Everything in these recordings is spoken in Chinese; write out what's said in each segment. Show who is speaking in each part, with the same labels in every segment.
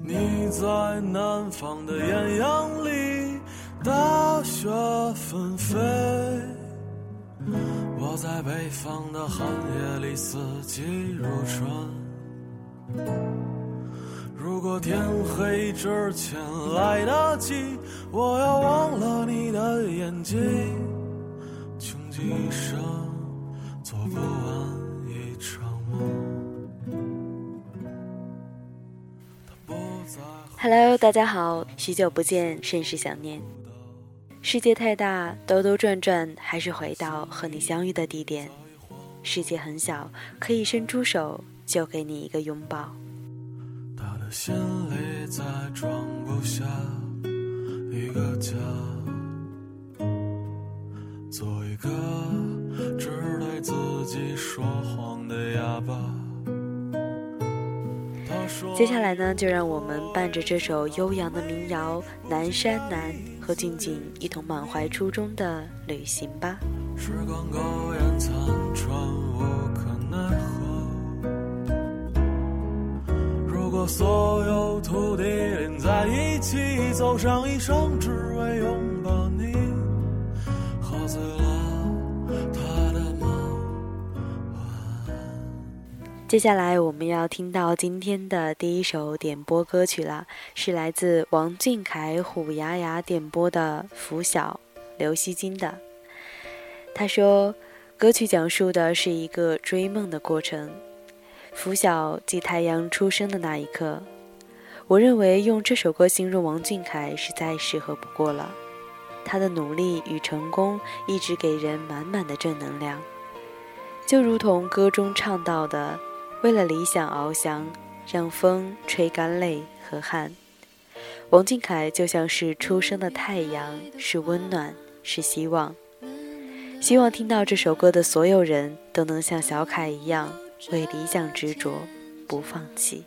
Speaker 1: 你在南方的艳阳里，大雪纷飞；我在北方的寒夜里，四季如春。如果天黑之前来得及，我要忘了你的眼睛，穷极一生做不完一场梦。
Speaker 2: Hello，大家好，许久不见，甚是想念。世界太大，兜兜转转，还是回到和你相遇的地点。世界很小，可以伸出手，就给你一个拥抱。
Speaker 1: 他的心里再装不下一个家，做一个只对自己说谎的哑巴。
Speaker 2: 接下来呢，就让我们伴着这首悠扬的民谣《南山南》，和静静一同满怀初衷的旅行吧。
Speaker 1: 时光苟延残喘，无可奈何。如果所有土地连在一起，走上一生，只为拥抱你，喝醉了
Speaker 2: 接下来我们要听到今天的第一首点播歌曲了，是来自王俊凯虎牙牙点播的《拂晓》，刘惜君的。他说，歌曲讲述的是一个追梦的过程。拂晓即太阳出生的那一刻，我认为用这首歌形容王俊凯是再适合不过了。他的努力与成功一直给人满满的正能量，就如同歌中唱到的。为了理想翱翔，让风吹干泪和汗。王俊凯就像是初升的太阳，是温暖，是希望。希望听到这首歌的所有人都能像小凯一样，为理想执着，不放弃。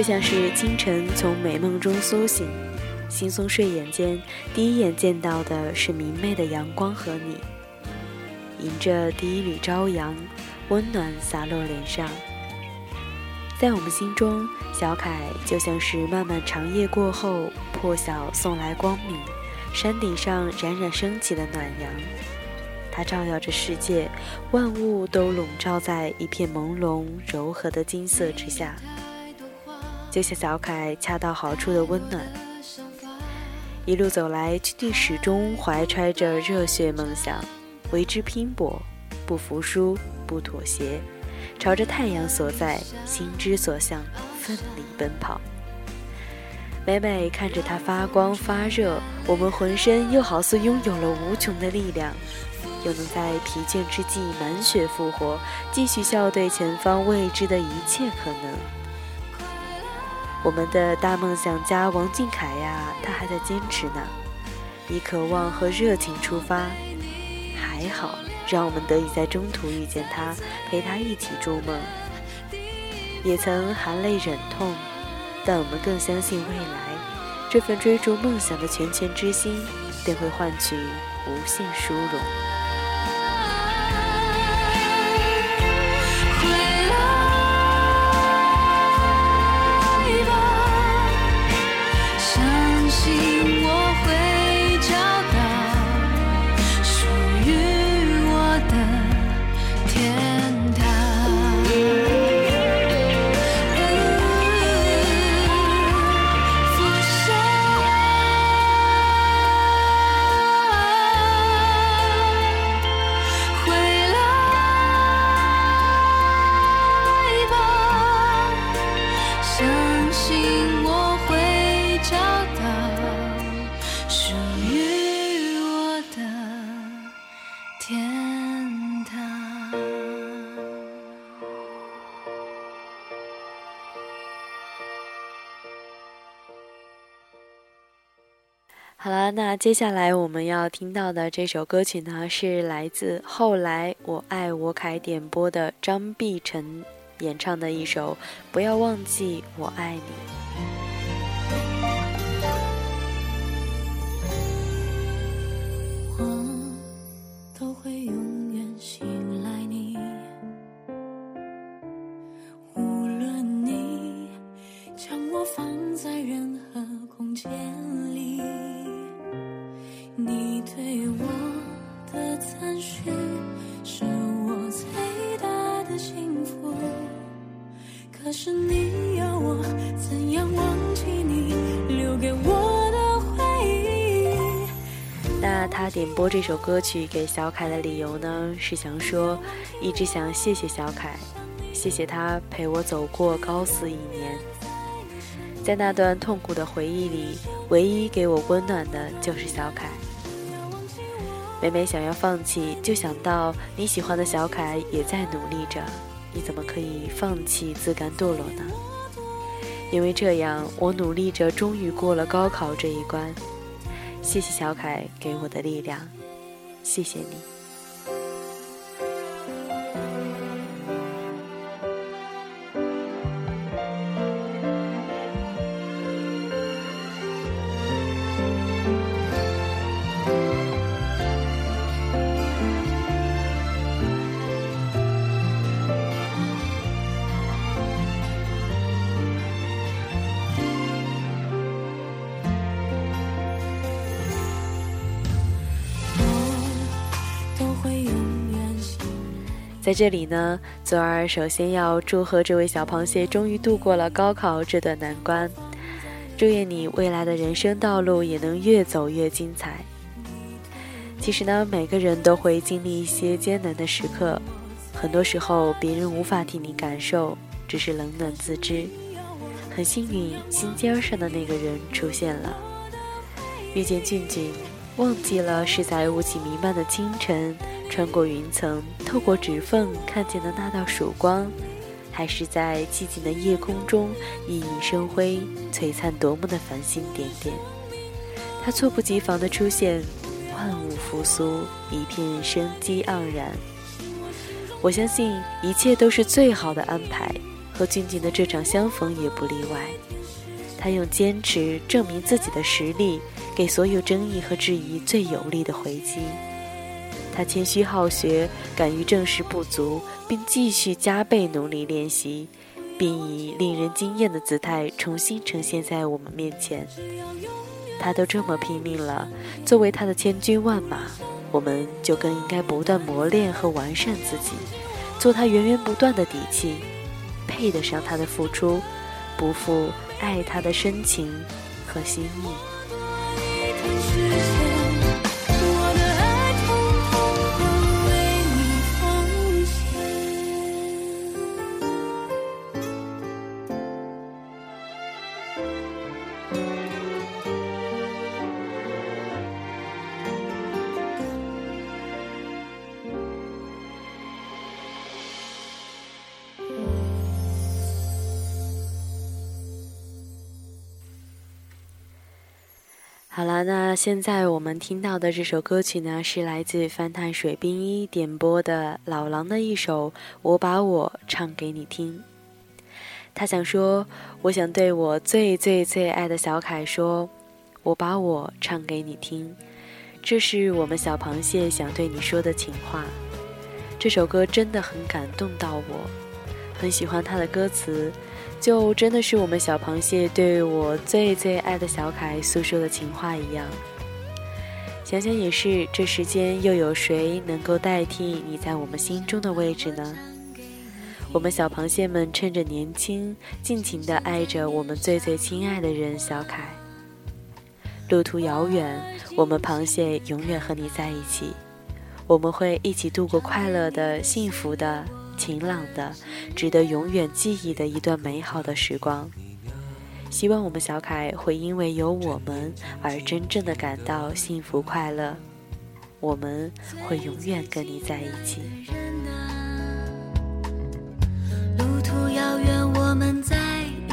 Speaker 2: 就像是清晨从美梦中苏醒，惺忪睡眼间，第一眼见到的是明媚的阳光和你，迎着第一缕朝阳，温暖洒落脸上。在我们心中，小凯就像是漫漫长夜过后破晓送来光明，山顶上冉冉升起的暖阳，它照耀着世界，万物都笼罩在一片朦胧柔和的金色之下。就像小凯恰到好处的温暖，一路走来，君君始终怀揣着热血梦想，为之拼搏，不服输，不妥协，朝着太阳所在，心之所向，奋力奔跑。每每看着它发光发热，我们浑身又好似拥有了无穷的力量，又能在疲倦之际满血复活，继续笑对前方未知的一切可能。我们的大梦想家王俊凯呀，他还在坚持呢，以渴望和热情出发。还好，让我们得以在中途遇见他，陪他一起筑梦。也曾含泪忍痛，但我们更相信未来，这份追逐梦想的拳拳之心，定会换取无限殊荣。好了，那接下来我们要听到的这首歌曲呢，是来自后来我爱我凯点播的张碧晨演唱的一首《不要忘记我爱你》。这首歌曲给小凯的理由呢？是想说，一直想谢谢小凯，谢谢他陪我走过高四一年。在那段痛苦的回忆里，唯一给我温暖的就是小凯。每每想要放弃，就想到你喜欢的小凯也在努力着，你怎么可以放弃、自甘堕落呢？因为这样，我努力着，终于过了高考这一关。谢谢小凯给我的力量，谢谢你。在这里呢，左儿首先要祝贺这位小螃蟹终于度过了高考这段难关，祝愿你未来的人生道路也能越走越精彩。其实呢，每个人都会经历一些艰难的时刻，很多时候别人无法替你感受，只是冷暖自知。很幸运，心尖上的那个人出现了，遇见俊俊，忘记了是在雾气弥漫的清晨。穿过云层，透过指缝看见的那道曙光，还是在寂静的夜空中熠熠生辉，璀璨夺目的繁星点点。它猝不及防的出现，万物复苏，一片生机盎然。我相信一切都是最好的安排，和俊俊的这场相逢也不例外。他用坚持证明自己的实力，给所有争议和质疑最有力的回击。他谦虚好学，敢于正视不足，并继续加倍努力练习，并以令人惊艳的姿态重新呈现在我们面前。他都这么拼命了，作为他的千军万马，我们就更应该不断磨练和完善自己，做他源源不断的底气，配得上他的付出，不负爱他的深情和心意。现在我们听到的这首歌曲呢，是来自翻探水冰一点播的老狼的一首《我把我唱给你听》。他想说：“我想对我最最最爱的小凯说，我把我唱给你听，这是我们小螃蟹想对你说的情话。这首歌真的很感动到我，很喜欢它的歌词，就真的是我们小螃蟹对我最最爱的小凯诉说的情话一样。想想也是，这世间又有谁能够代替你在我们心中的位置呢？”我们小螃蟹们趁着年轻，尽情地爱着我们最最亲爱的人小凯。路途遥远，我们螃蟹永远和你在一起。我们会一起度过快乐的、幸福的、晴朗的、值得永远记忆的一段美好的时光。希望我们小凯会因为有我们而真正的感到幸福快乐。我们会永远跟你在一起。
Speaker 3: 路途遥远，我们在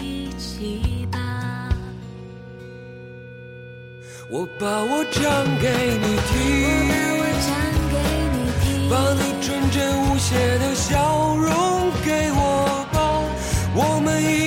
Speaker 3: 一起吧。
Speaker 4: 我把我唱给你听，把你纯真无邪的笑容给我吧。我们应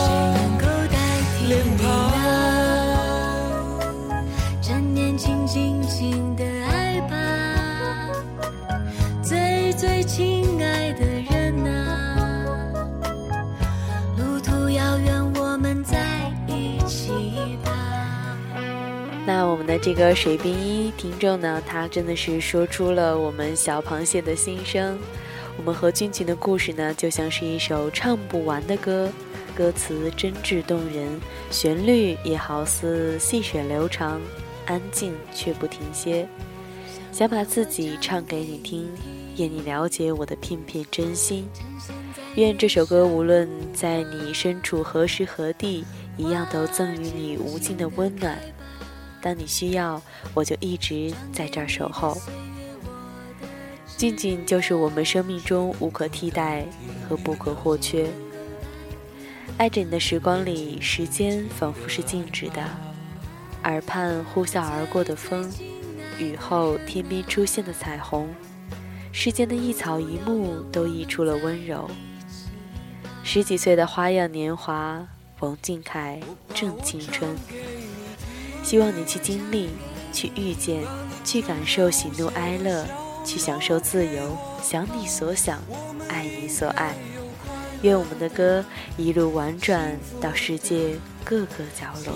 Speaker 2: 那我们的这个水冰一听众呢，他真的是说出了我们小螃蟹的心声。我们和俊俊的故事呢，就像是一首唱不完的歌，歌词真挚动人，旋律也好似细水流长，安静却不停歇。想把自己唱给你听，愿你了解我的片片真心。愿这首歌无论在你身处何时何地。一样都赠予你无尽的温暖。当你需要，我就一直在这儿守候。静静就是我们生命中无可替代和不可或缺。爱着你的时光里，时间仿佛是静止的，耳畔呼啸而过的风，雨后天边出现的彩虹，世间的一草一木都溢出了温柔。十几岁的花样年华。王俊凯正青春，希望你去经历，去遇见，去感受喜怒哀乐，去享受自由，想你所想，爱你所爱。愿我们的歌一路婉转到世界各个角落。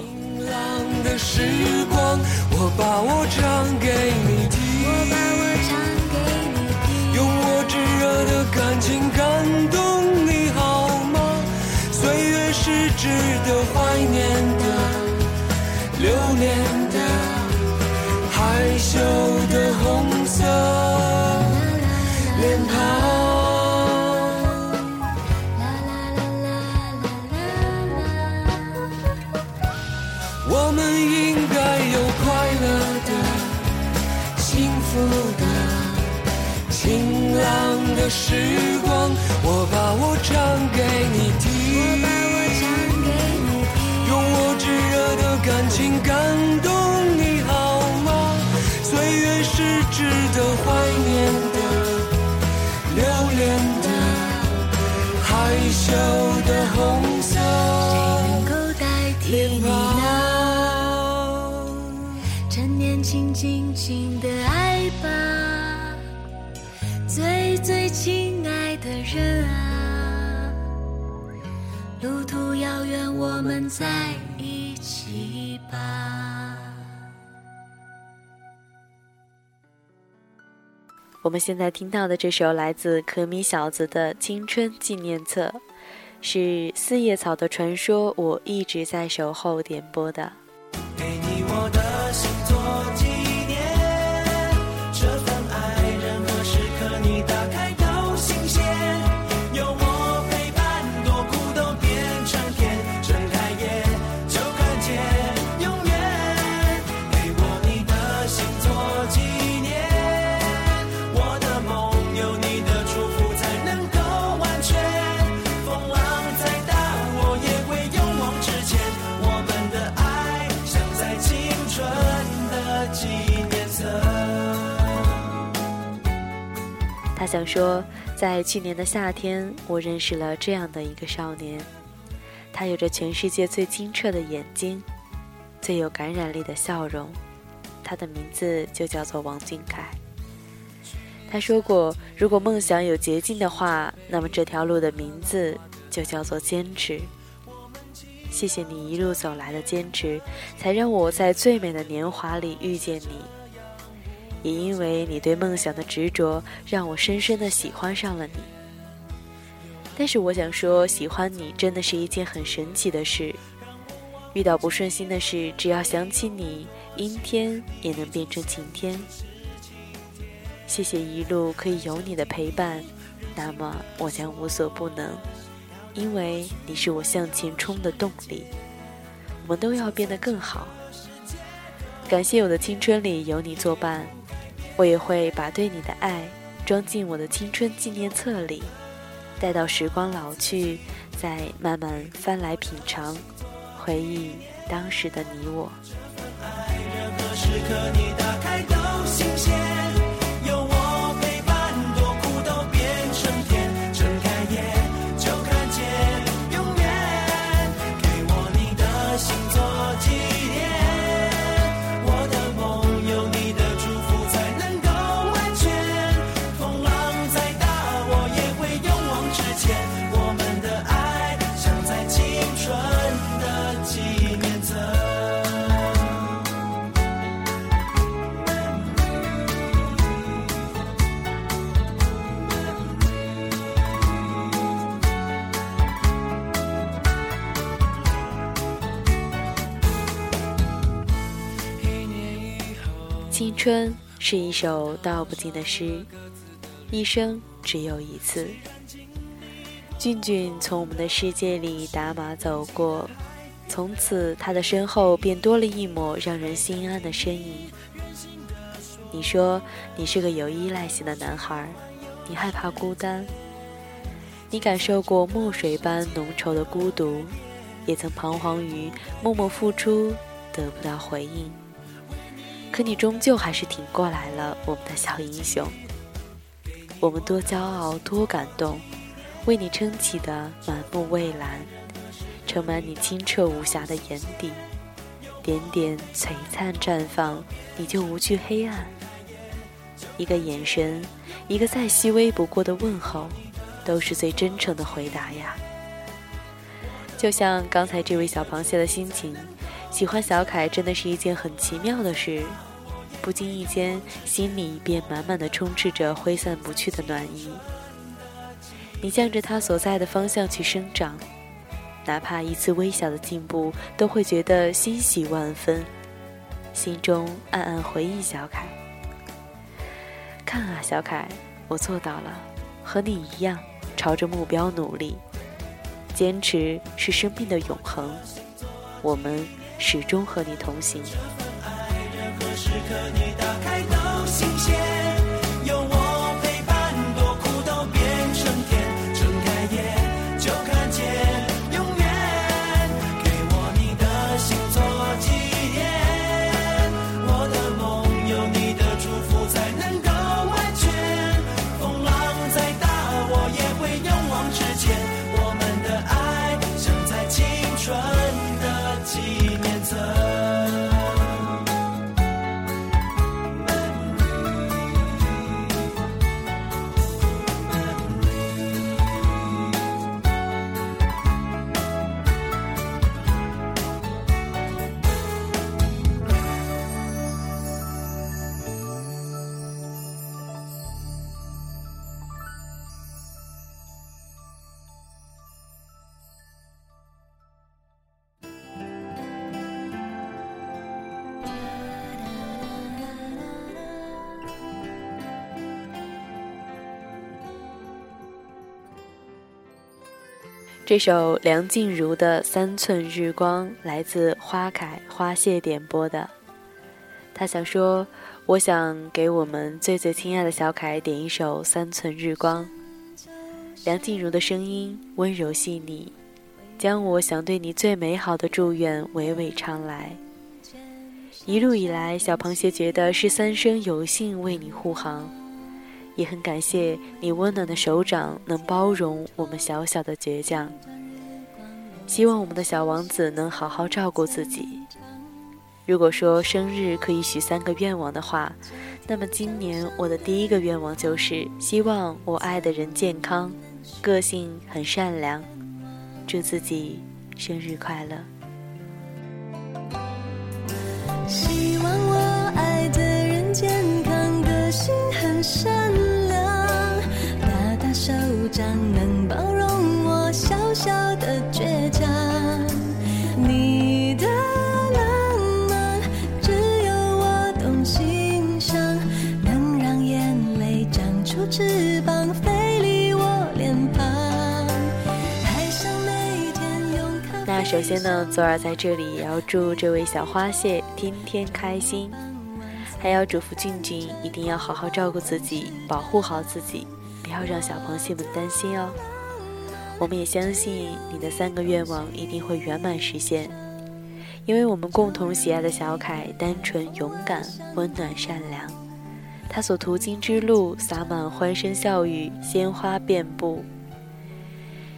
Speaker 4: 用我炙热的感情感动你好吗？岁月是值得怀念的、留恋的、害羞的红色脸庞。我们应该有快乐的、幸福的、晴朗的时光。我把我唱给你听。感情感动你好吗？岁月是值得怀念的、留恋的、害羞的红色脸庞。
Speaker 3: 趁年轻，尽情的爱吧，最最亲爱的人啊。路途遥远，我们在一起吧。
Speaker 2: 我们现在听到的这首来自可米小子的《青春纪念册》，是四叶草的传说，我一直在守候点播的。
Speaker 4: 给你我的
Speaker 2: 他想说，在去年的夏天，我认识了这样的一个少年，他有着全世界最清澈的眼睛，最有感染力的笑容，他的名字就叫做王俊凯。他说过，如果梦想有捷径的话，那么这条路的名字就叫做坚持。谢谢你一路走来的坚持，才让我在最美的年华里遇见你。也因为你对梦想的执着，让我深深的喜欢上了你。但是我想说，喜欢你真的是一件很神奇的事。遇到不顺心的事，只要想起你，阴天也能变成晴天。谢谢一路可以有你的陪伴，那么我将无所不能。因为你是我向前冲的动力，我们都要变得更好。感谢我的青春里有你作伴，我也会把对你的爱装进我的青春纪念册里，待到时光老去，再慢慢翻来品尝，回忆当时的你我。这份
Speaker 5: 爱任何时刻你打开都新鲜
Speaker 2: 春是一首道不尽的诗，一生只有一次。俊俊从我们的世界里打马走过，从此他的身后便多了一抹让人心安的身影。你说你是个有依赖性的男孩，你害怕孤单，你感受过墨水般浓稠的孤独，也曾彷徨于默默付出得不到回应。可你终究还是挺过来了，我们的小英雄。我们多骄傲，多感动，为你撑起的满目蔚蓝，盛满你清澈无瑕的眼底，点点璀璨绽放，你就无惧黑暗。一个眼神，一个再细微不过的问候，都是最真诚的回答呀。就像刚才这位小螃蟹的心情。喜欢小凯真的是一件很奇妙的事，不经意间心里便满满的充斥着挥散不去的暖意。你向着他所在的方向去生长，哪怕一次微小的进步，都会觉得欣喜万分，心中暗暗回忆小凯。看啊，小凯，我做到了，和你一样，朝着目标努力。坚持是生命的永恒，我们。始终和你同行。这首梁静茹的《三寸日光》来自花凯花谢点播的。他想说：“我想给我们最最亲爱的小凯点一首《三寸日光》。”梁静茹的声音温柔细腻，将我想对你最美好的祝愿娓娓唱来。一路以来，小螃蟹觉得是三生有幸为你护航。也很感谢你温暖的手掌能包容我们小小的倔强。希望我们的小王子能好好照顾自己。如果说生日可以许三个愿望的话，那么今年我的第一个愿望就是希望我爱的人健康，个性很善良。祝自己生日快乐！首先呢，左耳在这里也要祝这位小花蟹天天开心，还要嘱咐俊俊一定要好好照顾自己，保护好自己，不要让小螃蟹们担心哦。我们也相信你的三个愿望一定会圆满实现，因为我们共同喜爱的小凯单纯、勇敢、温暖、善良，他所途经之路洒满欢声笑语，鲜花遍布。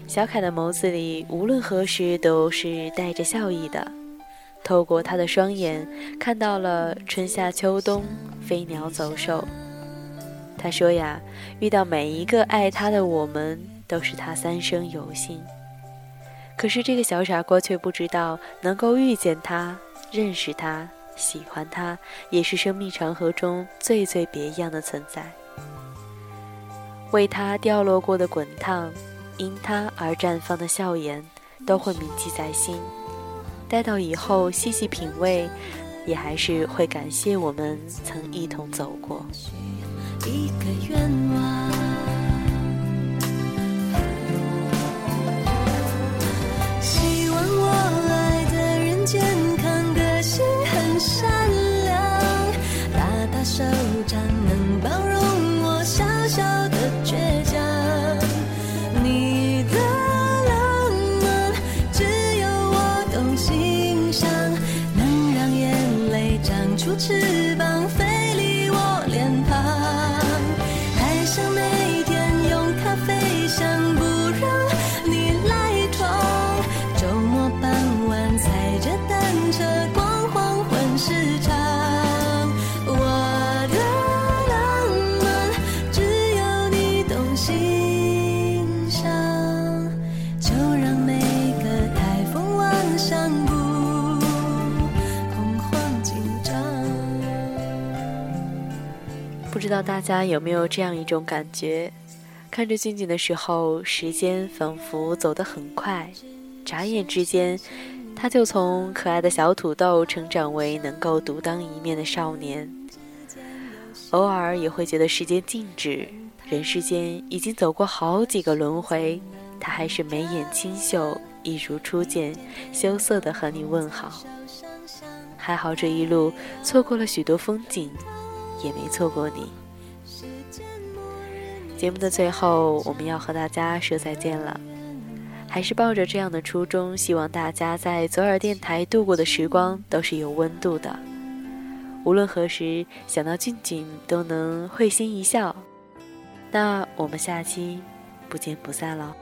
Speaker 2: 小凯的眸子里，无论何时都是带着笑意的。透过他的双眼，看到了春夏秋冬，飞鸟走兽。他说呀，遇到每一个爱他的我们，都是他三生有幸。可是这个小傻瓜却不知道，能够遇见他、认识他、喜欢他，也是生命长河中最最别样的存在。为他掉落过的滚烫，因他而绽放的笑颜，都会铭记在心。待到以后细细品味，也还是会感谢我们曾一同走过。
Speaker 3: 一个愿望。
Speaker 2: 不知道大家有没有这样一种感觉？看着俊俊的时候，时间仿佛走得很快，眨眼之间，他就从可爱的小土豆成长为能够独当一面的少年。偶尔也会觉得时间静止，人世间已经走过好几个轮回，他还是眉眼清秀，一如初见，羞涩地和你问好。还好这一路错过了许多风景，也没错过你。节目的最后，我们要和大家说再见了。还是抱着这样的初衷，希望大家在左耳电台度过的时光都是有温度的。无论何时想到俊俊，都能会心一笑。那我们下期不见不散了。